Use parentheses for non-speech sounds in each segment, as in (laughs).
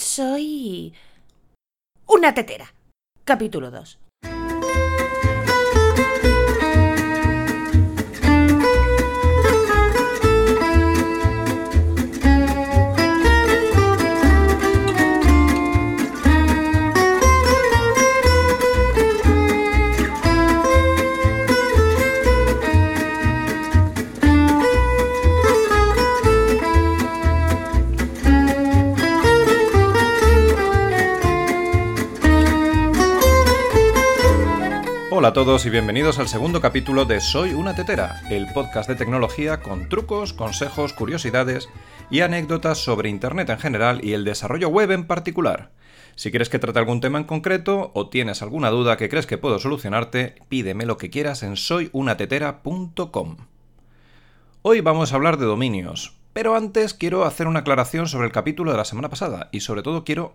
Soy... Una tetera. Capítulo 2. Hola a todos y bienvenidos al segundo capítulo de Soy una tetera, el podcast de tecnología con trucos, consejos, curiosidades y anécdotas sobre Internet en general y el desarrollo web en particular. Si quieres que trate algún tema en concreto o tienes alguna duda que crees que puedo solucionarte, pídeme lo que quieras en soyunatetera.com. Hoy vamos a hablar de dominios, pero antes quiero hacer una aclaración sobre el capítulo de la semana pasada y sobre todo quiero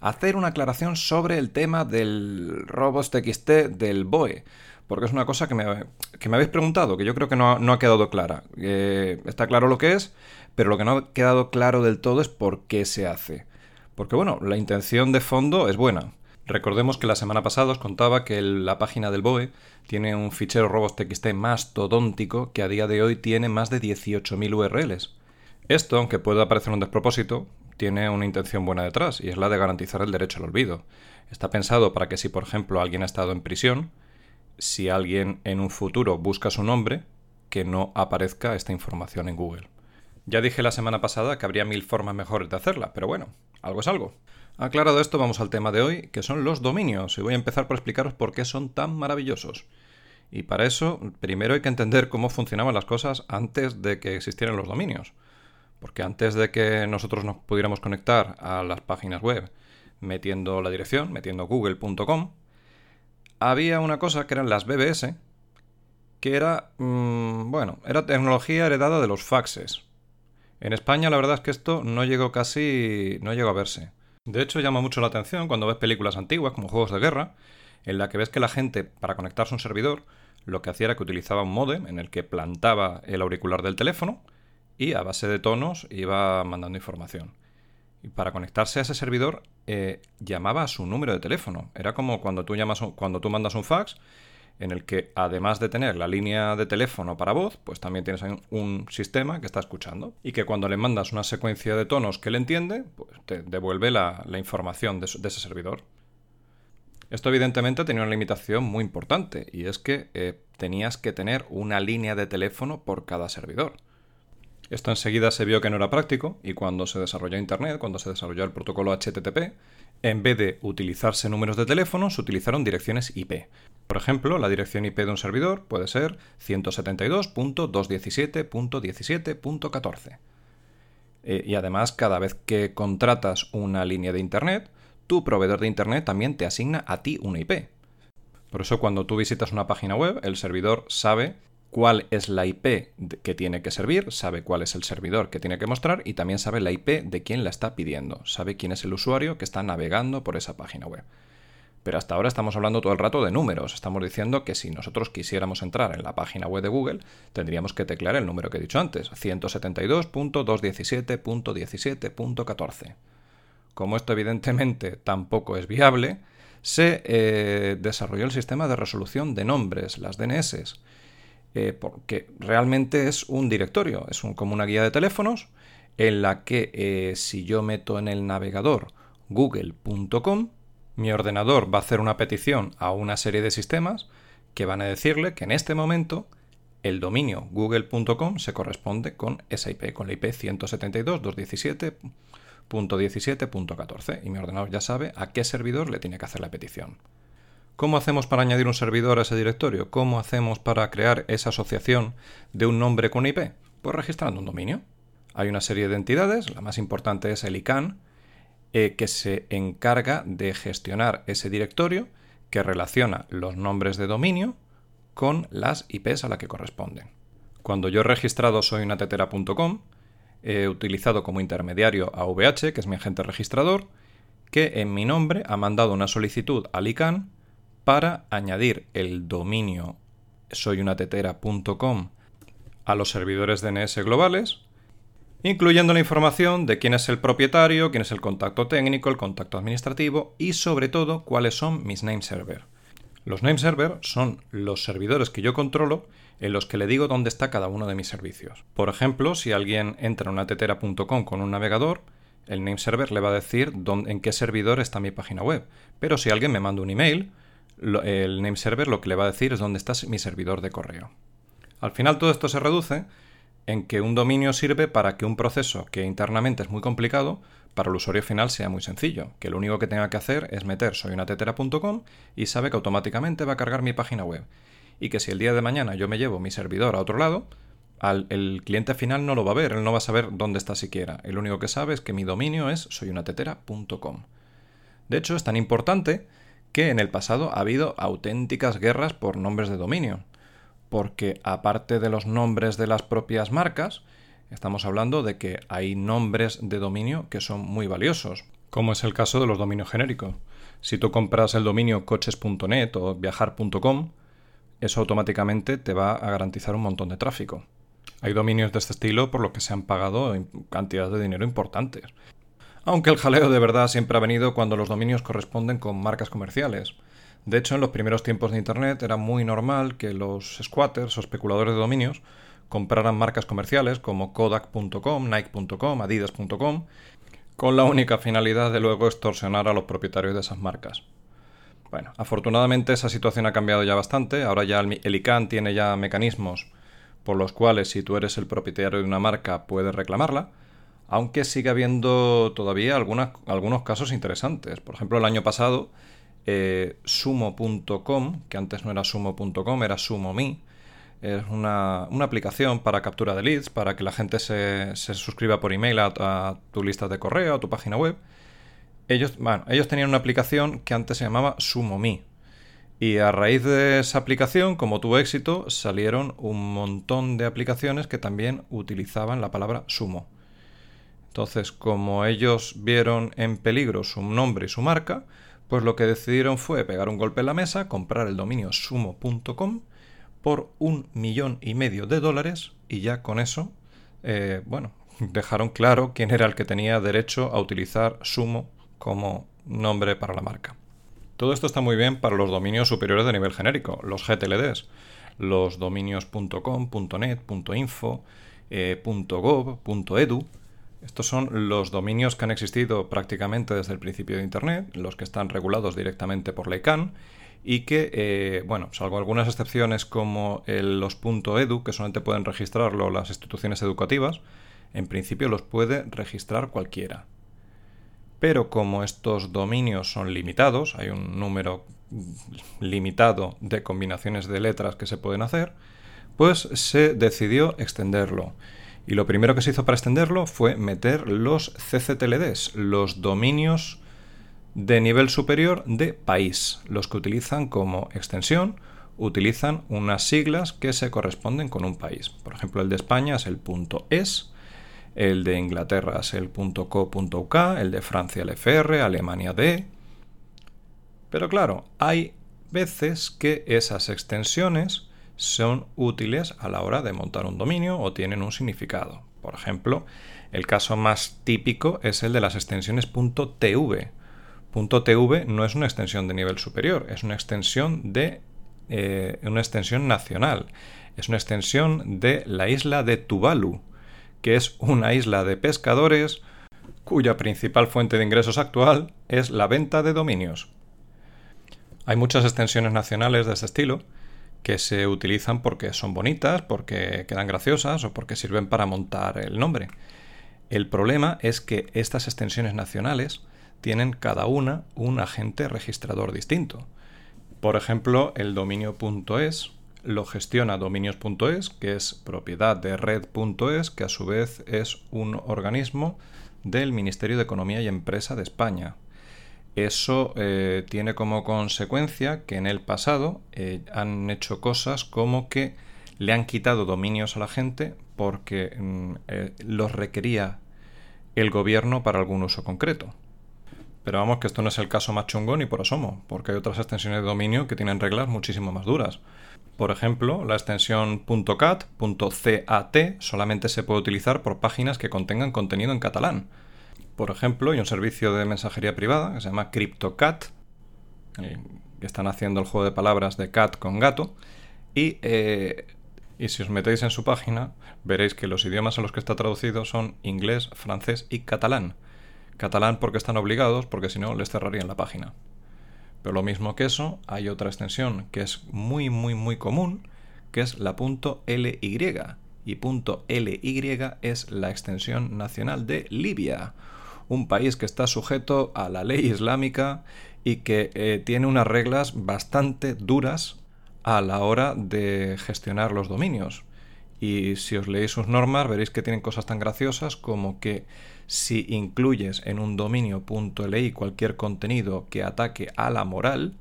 hacer una aclaración sobre el tema del robots.txt del BOE, porque es una cosa que me, habéis preguntado, que yo creo que no, ha quedado clara. está claro lo que es, pero lo que no ha quedado claro del todo es por qué se hace. Porque bueno, la intención de fondo es buena. Recordemos que la semana pasada os contaba que la página del BOE tiene un fichero robots.txt mastodóntico que a día de hoy tiene más de 18.000 URLs. Esto, aunque pueda parecer un despropósito, tiene una intención buena detrás, y es la de garantizar el derecho al olvido. Está pensado para que si, por ejemplo, alguien ha estado en prisión, si alguien en un futuro busca su nombre, que no aparezca esta información en Google. Ya dije la semana pasada que habría mil formas mejores de hacerla, pero bueno, algo es algo. Aclarado esto, vamos al tema de hoy, que son los dominios, y voy a empezar por explicaros por qué son tan maravillosos. Y para eso, primero hay que entender cómo funcionaban las cosas antes de que existieran los dominios. Porque antes de que nosotros nos pudiéramos conectar a las páginas web metiendo la dirección, metiendo google.com, había una cosa que eran las BBS, que era, mm, bueno, era tecnología heredada de los faxes. En España la verdad es que esto no llegó casi, no llegó a verse. De hecho llama mucho la atención cuando ves películas antiguas como Juegos de Guerra, en la que ves que la gente para conectarse a un servidor lo que hacía era que utilizaba un modem en el que plantaba el auricular del teléfono y a base de tonos iba mandando información. Y para conectarse a ese servidor eh, llamaba a su número de teléfono. Era como cuando tú, llamas, cuando tú mandas un fax en el que además de tener la línea de teléfono para voz, pues también tienes un sistema que está escuchando y que cuando le mandas una secuencia de tonos que él entiende, pues te devuelve la, información de, ese servidor. Esto evidentemente tenía una limitación muy importante y es que eh, tenías que tener una línea de teléfono por cada servidor. Esto enseguida se vio que no era práctico y cuando se desarrolló Internet, cuando se desarrolló el protocolo HTTP, en vez de utilizarse números de teléfono, se utilizaron direcciones IP. Por ejemplo, la dirección IP de un servidor puede ser 172.217.17.14. Eh, y además, cada vez que contratas una línea de Internet, tu proveedor de Internet también te asigna a ti una IP. Por eso cuando tú visitas una página web, el servidor sabe cuál es la IP que tiene que servir, sabe cuál es el servidor que tiene que mostrar y también sabe la IP de quién la está pidiendo, sabe quién es el usuario que está navegando por esa página web. Pero hasta ahora estamos hablando todo el rato de números. Estamos diciendo que si nosotros quisiéramos entrar en la página web de Google, tendríamos que teclear el número que he dicho antes, 172.217.17.14. Como esto evidentemente (laughs) tampoco es viable, se eh, desarrolló el sistema de resolución de nombres, las DNS eh, porque realmente es un directorio, es como una guía de teléfonos en la que eh, si yo meto en el navegador google.com, mi ordenador va a hacer una petición a una serie de sistemas que van a decirle que en este momento el dominio google.com se corresponde con esa IP, con la IP 172.217.17.14 y mi ordenador ya sabe a qué servidor le tiene que hacer la petición. ¿Cómo hacemos para añadir un servidor a ese directorio? ¿Cómo hacemos para crear esa asociación de un nombre con IP? Pues registrando un dominio. Hay una serie de entidades, la más importante es el ICANN, eh, que se encarga de gestionar ese directorio que relaciona los nombres de dominio con las IPs a la que corresponden. Cuando yo he registrado soyunatetera.com, he utilizado como intermediario a VH, que es mi agente registrador, que en mi nombre ha mandado una solicitud al ICANN para añadir el dominio soyunatetera.com a los servidores DNS globales incluyendo la información de quién es el propietario, quién es el contacto técnico, el contacto administrativo y sobre todo cuáles son mis name server. Los name server son los servidores que yo controlo en los que le digo dónde está cada uno de mis servicios. Por ejemplo, si alguien entra en una tetera.com con un navegador, el name server le va a decir en qué servidor está mi página web. Pero si alguien me manda un email, el name server lo que le va a decir es dónde está mi servidor de correo. Al final todo esto se reduce en que un dominio sirve para que un proceso que internamente es muy complicado, para el usuario final sea muy sencillo, que lo único que tenga que hacer es meter soyunatetera.com y sabe que automáticamente va a cargar mi página web. Y que si el día de mañana yo me llevo mi servidor a otro lado, el cliente final no lo va a ver, él no va a saber dónde está siquiera. El único que sabe es que mi dominio es soyunatetera.com. De hecho, es tan importante que en el pasado ha habido auténticas guerras por nombres de dominio porque aparte de los nombres de las propias marcas, estamos hablando de que hay nombres de dominio que son muy valiosos, como es el caso de los dominios genéricos. Si tú compras el dominio coches.net o viajar.com, eso automáticamente te va a garantizar un montón de tráfico. Hay dominios de este estilo por los que se han pagado cantidades de dinero importantes. Aunque el jaleo de verdad siempre ha venido cuando los dominios corresponden con marcas comerciales. De hecho, en los primeros tiempos de Internet era muy normal que los squatters o especuladores de dominios compraran marcas comerciales como Kodak.com, Nike.com, Adidas.com, con la única finalidad de luego extorsionar a los propietarios de esas marcas. Bueno, afortunadamente esa situación ha cambiado ya bastante, ahora ya el ICANN tiene ya mecanismos por los cuales si tú eres el propietario de una marca puedes reclamarla, aunque sigue habiendo todavía algunos casos interesantes. Por ejemplo, el año pasado eh, sumo.com, que antes no era sumo.com, era sumo.me. Es una, aplicación para captura de leads, para que la gente se, suscriba por email a, tu lista de correo, a tu página web. Ellos, bueno, ellos tenían una aplicación que antes se llamaba SumoMe. Y a raíz de esa aplicación, como tuvo éxito, salieron un montón de aplicaciones que también utilizaban la palabra sumo. Entonces, como ellos vieron en peligro su nombre y su marca, pues lo que decidieron fue pegar un golpe en la mesa, comprar el dominio sumo.com por un millón y medio de dólares y ya con eso, eh, bueno, (laughs) dejaron claro quién era el que tenía derecho a utilizar sumo como nombre para la marca. Todo esto está muy bien para los dominios superiores de nivel genérico, los GTLDs, los dominios .net, .info, eh, .gov, .edu, estos son los dominios que han existido prácticamente desde el principio de Internet, los que están regulados directamente por la ICANN y que, eh, bueno, salvo algunas excepciones como los .edu, que solamente pueden registrarlo las instituciones educativas, en principio los puede registrar cualquiera. Pero como estos dominios son limitados, hay un número limitado de combinaciones de letras que se pueden hacer, pues se decidió extenderlo. Y lo primero que se hizo para extenderlo fue meter los CCTLDs, los dominios de nivel superior de país, los que utilizan como extensión utilizan unas siglas que se corresponden con un país. Por ejemplo, el de España es el .es, el de Inglaterra es el .co.uk, el de Francia el FR, Alemania D. Pero claro, hay veces que esas extensiones son útiles a la hora de montar un dominio o tienen un significado. Por ejemplo, el caso más típico es el de las extensiones .tv. .tv no es una extensión de nivel superior, es una extensión de eh, una extensión nacional. Es una extensión de la isla de Tuvalu, que es una isla de pescadores cuya principal fuente de ingresos actual es la venta de dominios. Hay muchas extensiones nacionales de este estilo, que se utilizan porque son bonitas, porque quedan graciosas o porque sirven para montar el nombre. El problema es que estas extensiones nacionales tienen cada una un agente registrador distinto. Por ejemplo, el dominio.es lo gestiona dominios.es, que es propiedad de red.es, que a su vez es un organismo del Ministerio de Economía y Empresa de España. Eso eh, tiene como consecuencia que en el pasado eh, han hecho cosas como que le han quitado dominios a la gente porque mm, eh, los requería el gobierno para algún uso concreto. Pero vamos, que esto no es el caso más chungo ni por asomo, porque hay otras extensiones de dominio que tienen reglas muchísimo más duras. Por ejemplo, la extensión .cat solamente se puede utilizar por páginas que contengan contenido en catalán. Por ejemplo, hay un servicio de mensajería privada que se llama CryptoCat, eh, que están haciendo el juego de palabras de cat con gato, y, eh, y si os metéis en su página, veréis que los idiomas a los que está traducido son inglés, francés y catalán. Catalán porque están obligados, porque si no les cerrarían la página. Pero lo mismo que eso, hay otra extensión que es muy, muy, muy común, que es la .ly. Y .ly es la extensión nacional de Libia, un país que está sujeto a la ley islámica y que eh, tiene unas reglas bastante duras a la hora de gestionar los dominios. Y si os leéis sus normas veréis que tienen cosas tan graciosas como que si incluyes en un dominio.li cualquier contenido que ataque a la moral,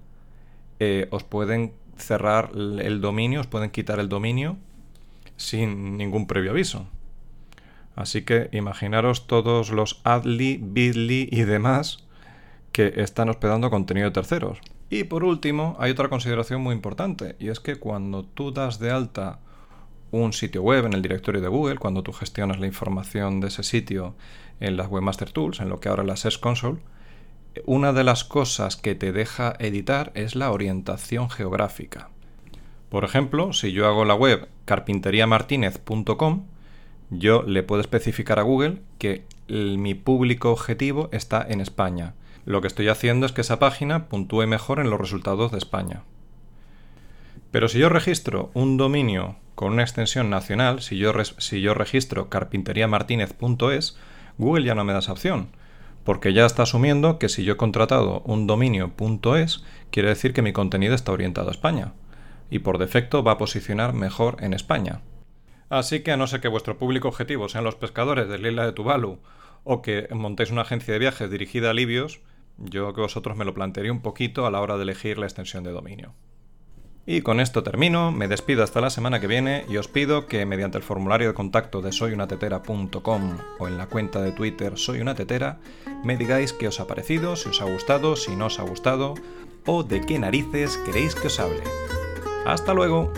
eh, os pueden cerrar el dominio, os pueden quitar el dominio sin ningún previo aviso. Así que imaginaros todos los adly, bit.ly y demás que están hospedando contenido de terceros. Y por último, hay otra consideración muy importante, y es que cuando tú das de alta un sitio web en el directorio de Google, cuando tú gestionas la información de ese sitio en las Webmaster Tools, en lo que ahora es la Search Console, una de las cosas que te deja editar es la orientación geográfica. Por ejemplo, si yo hago la web carpinteriamartinez.com, yo le puedo especificar a Google que mi público objetivo está en España. Lo que estoy haciendo es que esa página puntúe mejor en los resultados de España. Pero si yo registro un dominio con una extensión nacional, si yo, registro carpinteriamartinez.es, Google ya no me da esa opción, porque ya está asumiendo que si yo he contratado un dominio.es, quiere decir que mi contenido está orientado a España, y por defecto va a posicionar mejor en España. Así que a no ser que vuestro público objetivo sean los pescadores de la isla de Tuvalu o que montéis una agencia de viajes dirigida a libios, yo que vosotros me lo plantearía un poquito a la hora de elegir la extensión de dominio. Y con esto termino, me despido hasta la semana que viene y os pido que mediante el formulario de contacto de soyunatetera.com o en la cuenta de Twitter soyunatetera me digáis qué os ha parecido, si os ha gustado, si no os ha gustado o de qué narices queréis que os hable. ¡Hasta luego!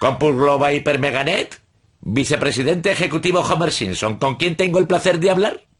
Compul Global Hyper Meganet, vicepresidente ejecutivo Homer Simpson, ¿con quién tengo el placer de hablar?